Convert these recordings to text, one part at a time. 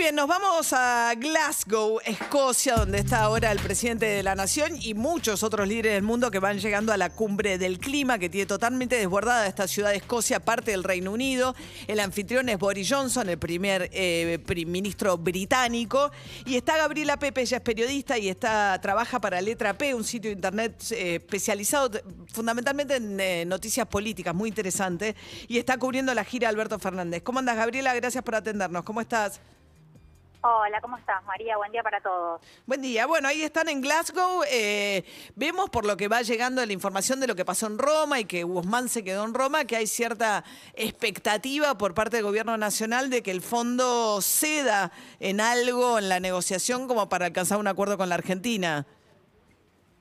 Bien, nos vamos a Glasgow, Escocia, donde está ahora el presidente de la nación y muchos otros líderes del mundo que van llegando a la cumbre del clima, que tiene totalmente desbordada esta ciudad de Escocia, parte del Reino Unido. El anfitrión es Boris Johnson, el primer eh, ministro británico. Y está Gabriela Pepe, ella es periodista y está, trabaja para Letra P, un sitio de internet eh, especializado fundamentalmente en eh, noticias políticas, muy interesante. Y está cubriendo la gira Alberto Fernández. ¿Cómo andas, Gabriela? Gracias por atendernos. ¿Cómo estás? Hola, ¿cómo estás, María? Buen día para todos. Buen día. Bueno, ahí están en Glasgow. Eh, vemos por lo que va llegando la información de lo que pasó en Roma y que Guzmán se quedó en Roma, que hay cierta expectativa por parte del gobierno nacional de que el fondo ceda en algo en la negociación como para alcanzar un acuerdo con la Argentina.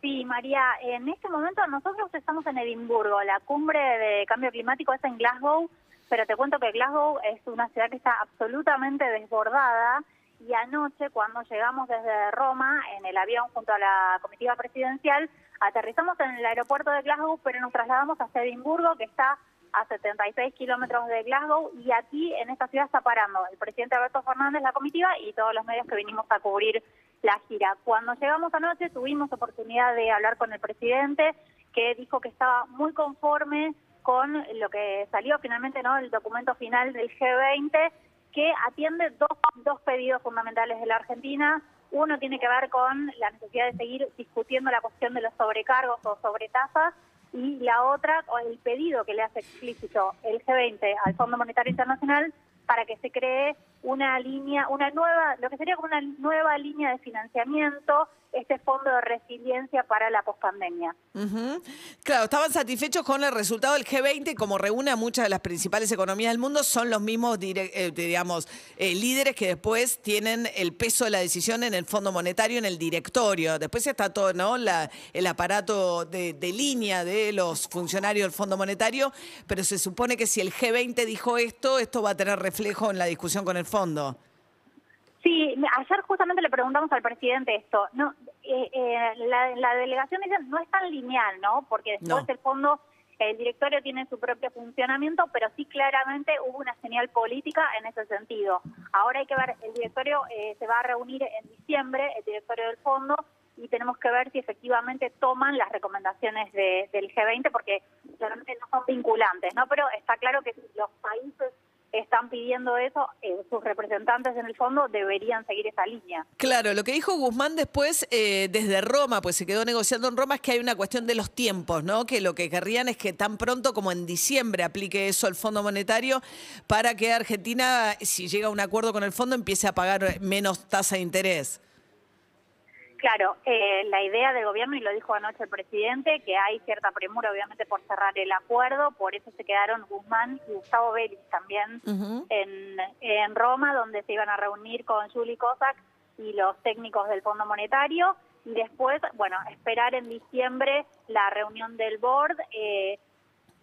Sí, María, en este momento nosotros estamos en Edimburgo. La cumbre de cambio climático está en Glasgow, pero te cuento que Glasgow es una ciudad que está absolutamente desbordada y anoche cuando llegamos desde Roma en el avión junto a la comitiva presidencial, aterrizamos en el aeropuerto de Glasgow, pero nos trasladamos a Edimburgo, que está a 76 kilómetros de Glasgow, y aquí en esta ciudad está parando el presidente Alberto Fernández, la comitiva, y todos los medios que vinimos a cubrir la gira. Cuando llegamos anoche tuvimos oportunidad de hablar con el presidente, que dijo que estaba muy conforme con lo que salió finalmente, ¿no? El documento final del G20 que atiende dos, dos pedidos fundamentales de la Argentina. Uno tiene que ver con la necesidad de seguir discutiendo la cuestión de los sobrecargos o sobretasas y la otra, el pedido que le hace explícito el G20 al Fondo Monetario Internacional para que se cree una línea, una nueva, lo que sería como una nueva línea de financiamiento este fondo de resiliencia para la pospandemia. Claro, estaban satisfechos con el resultado del G20, como reúne a muchas de las principales economías del mundo, son los mismos, eh, digamos, eh, líderes que después tienen el peso de la decisión en el Fondo Monetario, en el directorio. Después está todo, ¿no? La, el aparato de, de línea de los funcionarios del Fondo Monetario, pero se supone que si el G20 dijo esto, esto va a tener reflejo en la discusión con el fondo. Sí, ayer justamente le preguntamos al presidente esto. No, eh, eh, la, delegación dice no es tan lineal, ¿no? Porque después el fondo, el directorio tiene su propio funcionamiento, pero sí claramente hubo una señal política en ese sentido. Ahora hay que ver, el directorio eh, se va a reunir en diciembre, el directorio del fondo, y tenemos que ver si efectivamente toman las recomendaciones del G20, porque claramente no son vinculantes, ¿no? Pero está claro que los pidiendo eso, eh, sus representantes en el fondo deberían seguir esa línea. Claro, lo que dijo Guzmán después eh, desde Roma, pues se quedó negociando en Roma, es que hay una cuestión de los tiempos, ¿no? Que lo que querrían es que tan pronto como en diciembre aplique eso el Fondo Monetario para que Argentina, si llega a un acuerdo con el fondo, empiece a pagar menos tasa de interés. Claro, eh, la idea del gobierno, y lo dijo anoche el presidente, que hay cierta premura obviamente por cerrar el acuerdo, por eso se quedaron Guzmán y Gustavo Vélez también en, en Roma, donde se iban a reunir con Juli Kozak y los técnicos del Fondo Monetario, y después, bueno, esperar en diciembre la reunión del board. Eh,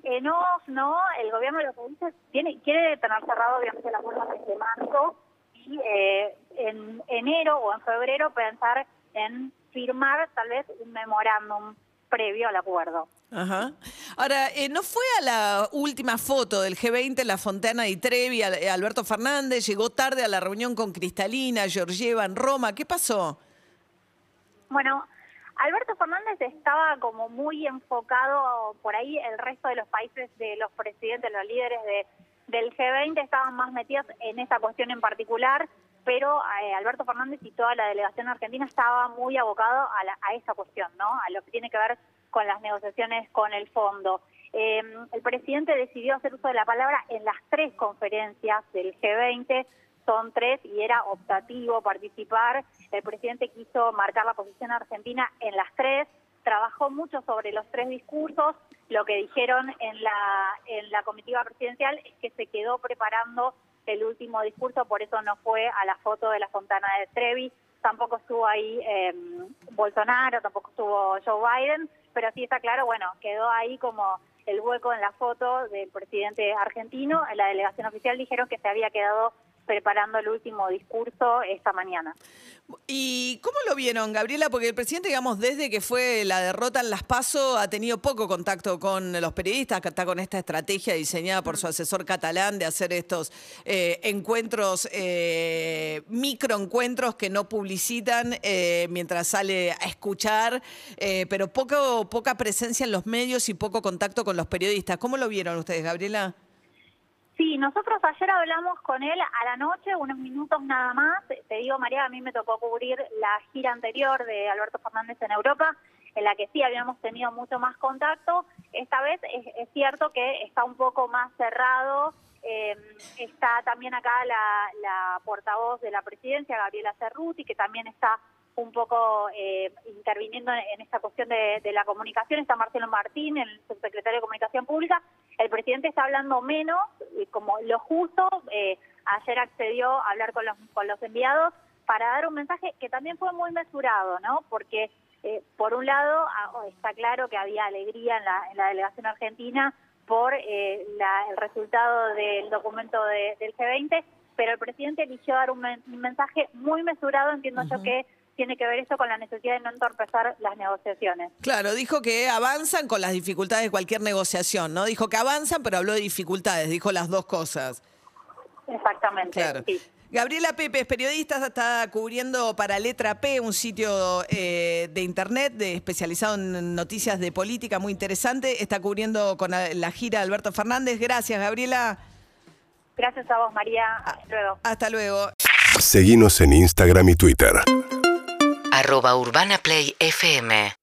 en off, ¿no? El gobierno lo que dice tiene, quiere tener cerrado, obviamente, las puertas de marzo y eh, en enero o en febrero pensar en firmar tal vez un memorándum previo al acuerdo. Ajá. Ahora, eh, ¿no fue a la última foto del G20 en la Fontana di Trevi eh, Alberto Fernández? Llegó tarde a la reunión con Cristalina, Georgieva en Roma. ¿Qué pasó? Bueno, Alberto Fernández estaba como muy enfocado por ahí, el resto de los países, de los presidentes, los líderes de, del G20 estaban más metidos en esa cuestión en particular pero eh, Alberto Fernández y toda la delegación argentina estaba muy abocado a, esa cuestión, ¿no? A lo que tiene que ver con las negociaciones con el fondo. Em, el presidente decidió hacer uso de la palabra en las tres conferencias del G20, son tres y era optativo participar. El presidente quiso marcar la posición argentina en las tres, trabajó mucho sobre los tres discursos. Lo que dijeron en la, en la comitiva presidencial es que se quedó preparando el último discurso, por eso no fue a la foto de la Fontana de Trevi, tampoco estuvo ahí em, Bolsonaro, tampoco estuvo Joe Biden, pero sí está claro, bueno, quedó ahí como el hueco en la foto del presidente argentino, en la delegación oficial dijeron que se había quedado preparando el último discurso esta mañana. ¿Y cómo lo vieron, Gabriela? Porque el presidente, digamos, desde que fue la derrota en Las Paso, ha tenido poco contacto con los periodistas, que está con esta estrategia diseñada por su asesor catalán de hacer estos eh, encuentros, eh, microencuentros que no publicitan eh, mientras sale a escuchar, pero poca presencia en los medios y poco contacto con los periodistas. ¿Cómo lo vieron ustedes, Gabriela? Sí, nosotros ayer hablamos con él a la noche, unos minutos nada más. Te digo, María, a mí me tocó cubrir la gira anterior de Alberto Fernández en Europa, en la que sí habíamos tenido mucho más contacto. Esta vez es, es cierto que está un poco más cerrado. Eh, está también acá la, portavoz de la presidencia, Gabriela Cerruti, que también está un poco eh, interviniendo en esta cuestión de, de, la comunicación. Está Marcelo Martín, el subsecretario de Comunicación Pública. El presidente está hablando menos, como lo justo. Eh, ayer accedió a hablar con los, con los enviados para dar un mensaje que también fue muy mesurado, ¿no? Porque, eh, por un lado, está claro que había alegría en la, en la delegación argentina por eh, la, el resultado del documento de, del G20, pero el presidente eligió dar un, men un mensaje muy mesurado, entiendo uh -huh. yo que tiene que ver esto con la necesidad de no entorpecer las negociaciones. Claro, dijo que avanzan con las dificultades de cualquier negociación, ¿no? Dijo que avanzan, pero habló de dificultades, dijo las dos cosas. Exactamente. Claro. Sí. Gabriela Pepe es periodista, está cubriendo para Letra P, un sitio eh, de internet de, especializado en noticias de política muy interesante. Está cubriendo con la gira de Alberto Fernández. Gracias, Gabriela. Gracias a vos, María. Hasta luego. Hasta luego. Seguimos en Instagram y Twitter arroba Urbana Play FM